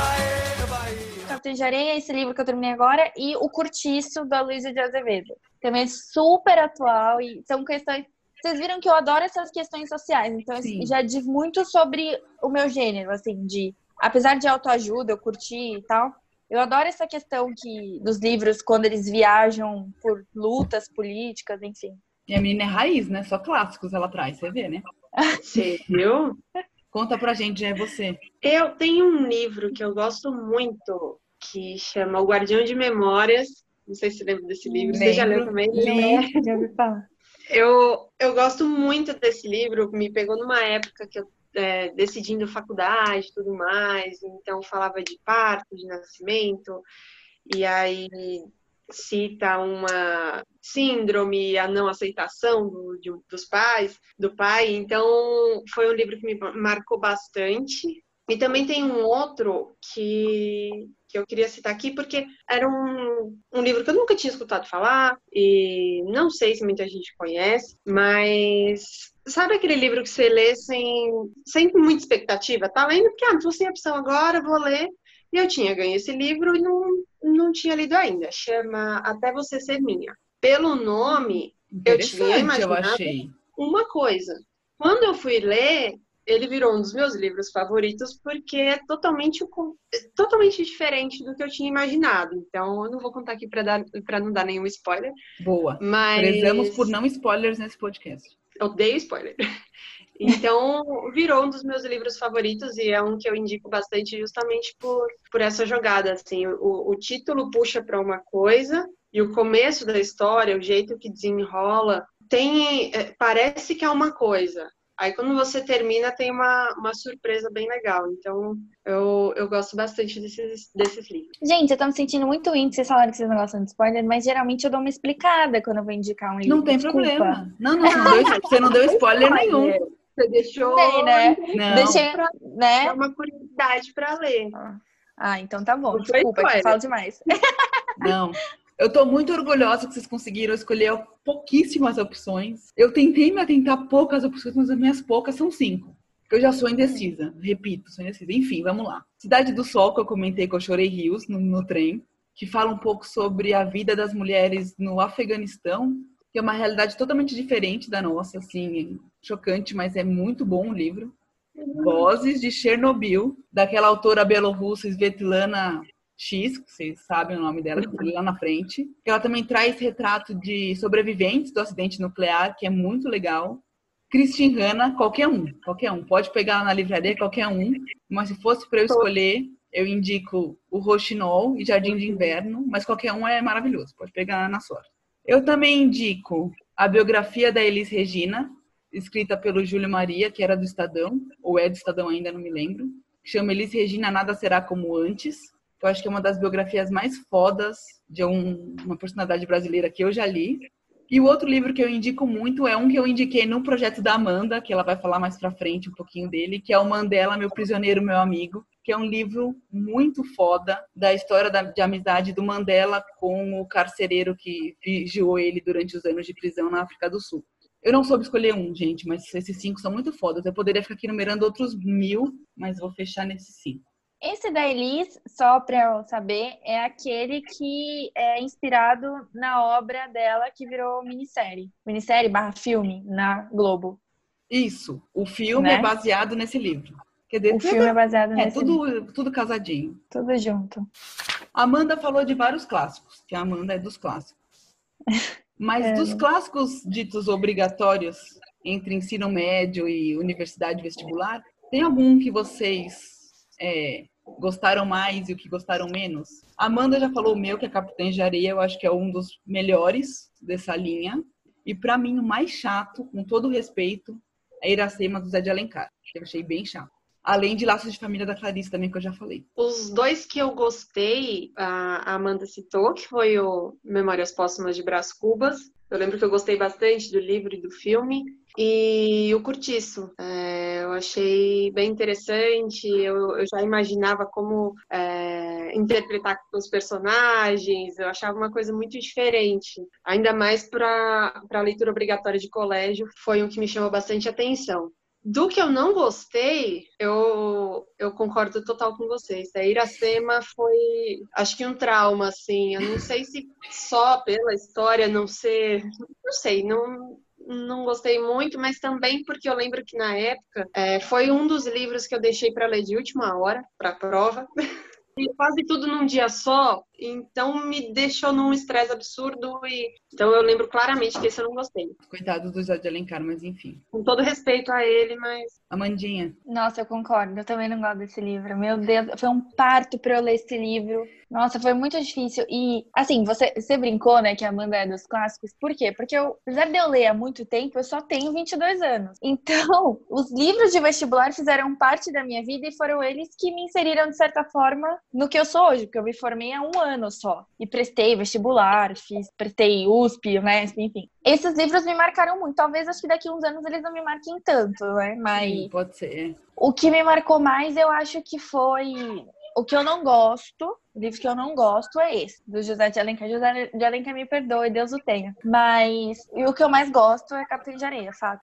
Aê, Bahia. Capitão de Areia, esse livro que eu terminei agora, e O Curtiço, da Luísa de Azevedo. Também é super atual e são questões... Vocês viram que eu adoro essas questões sociais, então Sim. já diz muito sobre o meu gênero, assim, de... Apesar de autoajuda, eu curti e tal, eu adoro essa questão que dos livros quando eles viajam por lutas políticas, enfim. E a menina é raiz, né? Só clássicos ela traz, você vê, né? Você viu? Conta pra gente, é você. Eu tenho um livro que eu gosto muito, que chama O Guardião de Memórias. Não sei se você lembra desse livro. Lembro, você já leu também? Lembro, já ouvi falar. Eu, eu gosto muito desse livro, me pegou numa época que eu é, decidindo faculdade tudo mais, então falava de parto, de nascimento, e aí cita uma síndrome, a não aceitação do, de, dos pais, do pai, então foi um livro que me marcou bastante. E também tem um outro que, que eu queria citar aqui, porque era um, um livro que eu nunca tinha escutado falar, e não sei se muita gente conhece, mas Sabe aquele livro que você lê sem, sem muita expectativa? Tá lendo porque, ah, tô sem opção agora, vou ler. E eu tinha ganho esse livro e não, não tinha lido ainda. Chama Até Você Ser Minha. Pelo nome, eu tinha imaginado eu uma coisa. Quando eu fui ler, ele virou um dos meus livros favoritos porque é totalmente, totalmente diferente do que eu tinha imaginado. Então, eu não vou contar aqui para não dar nenhum spoiler. Boa. Mas... Prezamos por não spoilers nesse podcast odeio spoiler. Então, virou um dos meus livros favoritos e é um que eu indico bastante justamente por, por essa jogada. Assim, o, o título puxa para uma coisa e o começo da história, o jeito que desenrola, tem é, parece que é uma coisa, Aí quando você termina, tem uma, uma surpresa bem legal. Então, eu, eu gosto bastante desses, desses livros. Gente, eu tô me sentindo muito íntimo. Vocês falaram que vocês não gostam de spoiler, mas geralmente eu dou uma explicada quando eu vou indicar um livro. Não tem Desculpa. problema. Não, não, não deu, você não deu spoiler nenhum. Você deixou. Tem, né? Não. Deixei pra, né? É uma curiosidade para ler. Ah, então tá bom. Desculpa, eu falo demais. Não. Eu tô muito orgulhosa que vocês conseguiram escolher pouquíssimas opções. Eu tentei me atentar poucas opções, mas as minhas poucas são cinco. Eu já sou indecisa, repito, sou indecisa. Enfim, vamos lá. Cidade do Sol, que eu comentei que eu chorei rios no, no trem, que fala um pouco sobre a vida das mulheres no Afeganistão, que é uma realidade totalmente diferente da nossa, assim, chocante, mas é muito bom o livro. Vozes de Chernobyl, daquela autora belorrussa Svetlana X, que vocês sabem o nome dela, que lá na frente. Ela também traz retrato de sobreviventes do acidente nuclear, que é muito legal. Christian Hanna, qualquer um, qualquer um. Pode pegar na livraria qualquer um, mas se fosse para eu escolher, eu indico o Roxinol e Jardim de Inverno, mas qualquer um é maravilhoso, pode pegar na sorte. Eu também indico a biografia da Elis Regina, escrita pelo Júlio Maria, que era do Estadão, ou é do Estadão ainda, não me lembro, chama Elis Regina Nada Será Como Antes, que eu acho que é uma das biografias mais fodas de um, uma personalidade brasileira que eu já li. E o outro livro que eu indico muito é um que eu indiquei no projeto da Amanda, que ela vai falar mais pra frente um pouquinho dele, que é o Mandela, Meu Prisioneiro, Meu Amigo, que é um livro muito foda da história da, de amizade do Mandela com o carcereiro que vigiou ele durante os anos de prisão na África do Sul. Eu não soube escolher um, gente, mas esses cinco são muito fodas. Eu poderia ficar aqui numerando outros mil, mas vou fechar nesses cinco. Esse da Elis, só para eu saber, é aquele que é inspirado na obra dela que virou minissérie. Minissérie barra filme na Globo. Isso. O filme Né? é baseado nesse livro. Quer dizer, O filme é baseado é nesse livro. tudo, tudo casadinho. Tudo junto. Amanda falou de vários clássicos, que a Amanda é dos clássicos. Mas É. dos clássicos ditos obrigatórios entre ensino médio e universidade vestibular, tem algum que vocês é, gostaram mais e o que gostaram menos? Amanda já falou o meu, que é Capitães de Areia, eu acho que é um dos melhores dessa linha. E pra mim, o mais chato, com todo respeito, é Iracema do Zé de Alencar, que eu achei bem chato. Além de Laços de Família da Clarice também, que eu já falei. Os dois que eu gostei, a Amanda citou, que foi o Memórias Póstumas de Brás Cubas. Eu lembro que eu gostei bastante do livro e do filme. E o Curtiço. É, achei bem interessante. Eu, eu já imaginava como é, interpretar os personagens. Eu achava uma coisa muito diferente. Ainda mais para a leitura obrigatória de colégio. Foi um que me chamou bastante atenção. Do que eu não gostei, eu, eu concordo total com vocês. A Iracema foi, acho que um trauma, assim. Eu não sei se só pela história não ser. Não sei, não, não gostei muito, mas também porque eu lembro que na época é, foi um dos livros que eu deixei para ler de última hora, para prova. E quase tudo num dia só, então me deixou num estresse absurdo e então eu lembro claramente que esse eu não gostei. Coitado do Zé de Alencar, mas enfim. Com todo respeito a ele, mas Amandinha, Nossa, eu concordo. Eu também não gosto desse livro. Meu Deus, foi um parto pra eu ler esse livro. Nossa, foi muito difícil. E, assim, você, você brincou, né, que a Amanda é dos clássicos. Por quê? Porque eu, apesar de eu ler há muito tempo, eu só tenho 22 anos. Então, os livros de vestibular fizeram parte da minha vida e foram eles que me inseriram, de certa forma, no que eu sou hoje. Porque eu me formei há um ano só. E prestei vestibular, fiz, prestei USP, né, enfim. Esses livros me marcaram muito. Talvez, acho que daqui a uns anos eles não me marquem tanto, né? Mas... sim, pode ser. O que me marcou mais, eu acho que foi. O que eu não gosto, o livro que eu não gosto é esse, do José de Alencar. José de Alencar me perdoe, Deus o tenha. Mas e o que eu mais gosto é Capitão de Areia, sabe?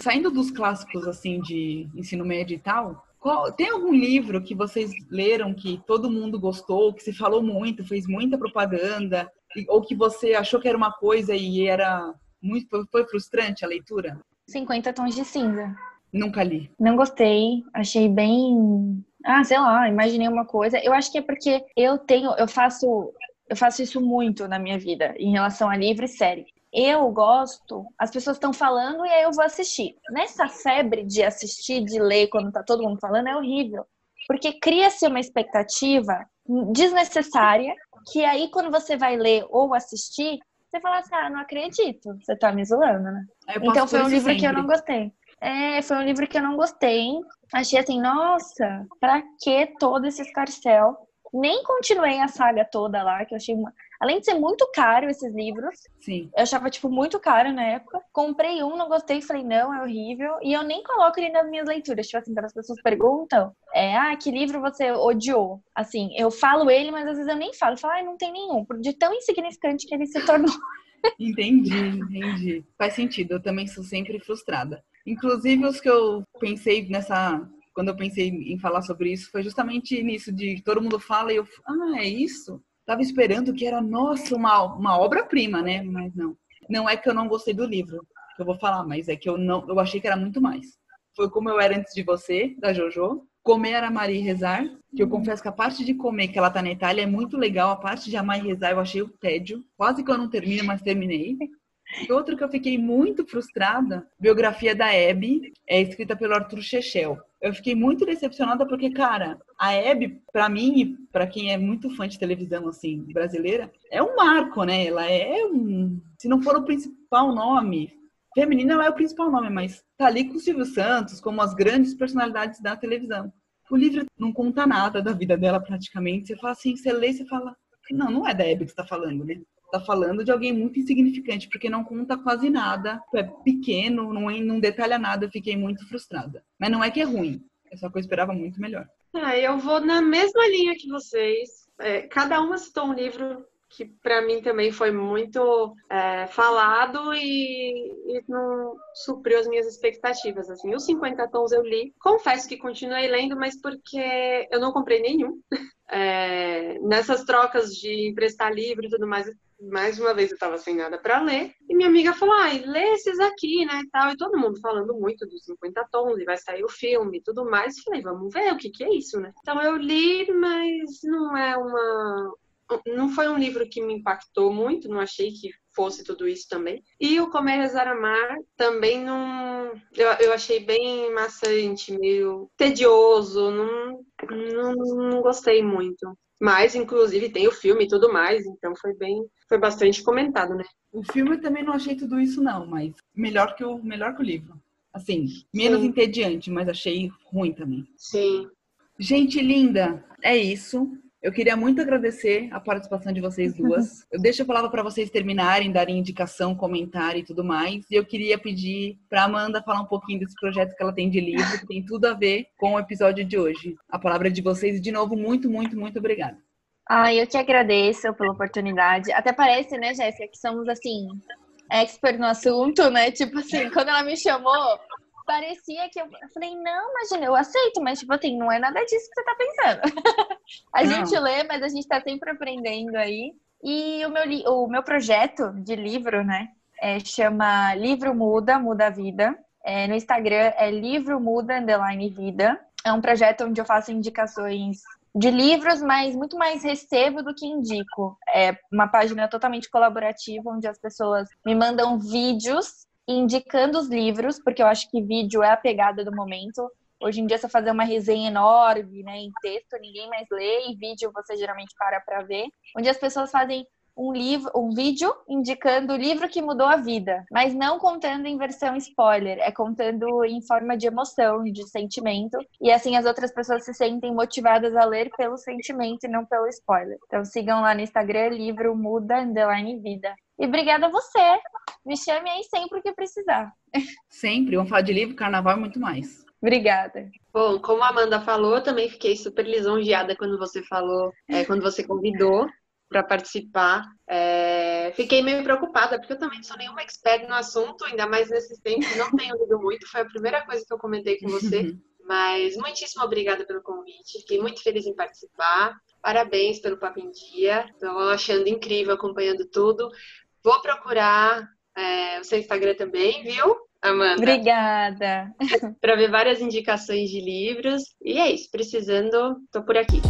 Saindo dos clássicos, assim, de ensino médio e tal, qual- tem algum livro que vocês leram que todo mundo gostou, que se falou muito, fez muita propaganda, ou que você achou que era uma coisa e era muito, foi, foi frustrante a leitura? 50 tons de cinza. Nunca li. Não gostei, achei bem. Ah, sei lá, imaginei uma coisa. Eu acho que é porque eu tenho, eu faço, eu faço isso muito na minha vida em relação a livro e série. Eu gosto, as pessoas estão falando e aí eu vou assistir. Nessa febre de assistir, de ler quando tá todo mundo falando é horrível, porque cria-se uma expectativa desnecessária que aí quando você vai ler ou assistir, você fala assim: "Ah, não acredito, você tá me zoando, né?" Então foi um livro que eu sempre. não gostei. É, foi um livro que eu não gostei. Achei assim, nossa, pra que todo esse escarcel? Nem continuei a saga toda lá, que eu achei uma... Além de ser muito caro esses livros, Sim. eu achava, tipo, muito caro na época. Comprei um, não gostei, falei, não, é horrível. E eu nem coloco ele nas minhas leituras. Tipo assim, quando as pessoas perguntam, é, ah, que livro você odiou? Assim, eu falo ele, mas às vezes eu nem falo. Eu falo, ah, não tem nenhum. De tão insignificante que ele se tornou. Entendi, entendi. Faz sentido, eu também sou sempre frustrada. Inclusive, os que eu pensei nessa. Quando eu pensei em falar sobre isso, foi justamente nisso de todo mundo fala e eu. Ah, é isso? Tava esperando que era, nossa, uma, uma obra-prima, né? Mas não. Não é que eu não gostei do livro, que eu vou falar, mas é que eu não. Eu achei que era muito mais. Foi como eu era antes de você, da Jojo. Comer, amar e rezar. Que eu confesso que a parte de comer, que ela tá na Itália, é muito legal. A parte de amar e rezar, eu achei o tédio. Quase que eu não termino, mas terminei. Outro que eu fiquei muito frustrada, biografia da Abby, é escrita pelo Arthur Chechel. Eu fiquei muito decepcionada porque, cara, a Abby, para mim e para quem é muito fã de televisão assim brasileira, é um marco, né? Ela é um, se não for o principal nome, feminina é o principal nome, mas tá ali com o Silvio Santos como as grandes personalidades da televisão. O livro não conta nada da vida dela praticamente. Você fala assim, você lê você fala, não, não é da Abby que está falando, né? Tá falando de alguém muito insignificante, porque não conta quase nada, é pequeno, não, é, não detalha nada, eu fiquei muito frustrada. Mas não é que é ruim, é só que eu esperava muito melhor. Ah, eu vou na mesma linha que vocês. É, cada uma citou um livro que para mim também foi muito é, falado e, e, não supriu as minhas expectativas. Assim, os 50 tons eu li, confesso que continuei lendo, mas porque eu não comprei nenhum. É, nessas trocas de emprestar livro e tudo mais, mais uma vez eu estava sem nada para ler, e minha amiga falou: ah, lê esses aqui, né? E, tal, e todo mundo falando muito dos 50 tons, e vai sair o filme e tudo mais. Falei, vamos ver o que, que é isso, né? Então eu li, mas não é uma, não foi um livro que me impactou muito, não achei que fosse tudo isso também. E o Comer, Rezar, Amar também não. Eu, eu achei bem maçante, meio tedioso, não, não, não gostei muito. Mas, inclusive, tem o filme e tudo mais, então foi bem. Foi bastante comentado, né? O filme eu também não achei tudo isso, não, mas melhor que o, melhor que o livro. Assim, menos Sim. entediante, mas achei ruim também. Sim. Gente linda, é isso. Eu queria muito agradecer a participação de vocês duas. Eu deixo a palavra para vocês terminarem, darem indicação, comentário e tudo mais. E eu queria pedir para Amanda falar um pouquinho desse projeto que ela tem de livro, que tem tudo a ver com o episódio de hoje. A palavra é de vocês e de novo muito, muito, muito obrigada. Ah, eu te agradeço pela oportunidade. Até parece, né, Jéssica, que somos assim expert no assunto, né? Tipo assim, quando ela me chamou, parecia que eu, eu falei, não, imagina, eu aceito, mas tipo assim, não é nada disso que você tá pensando. a não. gente lê, mas a gente tá sempre aprendendo aí. E o meu, o meu projeto de livro, né, é, chama Livro Muda, Muda a Vida. É, no Instagram é Livro Muda Underline Vida. É um projeto onde eu faço indicações de livros, mas muito mais recebo do que indico. É uma página totalmente colaborativa, onde as pessoas me mandam vídeos indicando os livros, porque eu acho que vídeo é a pegada do momento. Hoje em dia, você fazer uma resenha enorme, né, em texto, ninguém mais lê, e vídeo você geralmente para para ver, onde as pessoas fazem um livro, um vídeo indicando o livro que mudou a vida, mas não contando em versão spoiler, é contando em forma de emoção, de sentimento, e assim as outras pessoas se sentem motivadas a ler pelo sentimento e não pelo spoiler. Então sigam lá no Instagram, livro muda underline vida. E obrigada a você. Me chame aí sempre que precisar. Sempre. Vamos falar de livro, carnaval e muito mais. Obrigada. Bom, como a Amanda falou, também fiquei super lisonjeada quando você falou, é, quando você convidou para participar. É, fiquei meio preocupada, porque eu também não sou nenhuma expert no assunto, ainda mais nesses tempos, não tenho lido muito, foi a primeira coisa que eu comentei com você. Mas muitíssimo obrigada pelo convite, fiquei muito feliz em participar. Parabéns pelo Papo em Dia, estou achando incrível acompanhando tudo. Vou procurar é, o seu Instagram também, viu, Amanda? Obrigada. Para ver várias indicações de livros. E é isso, precisando, estou por aqui.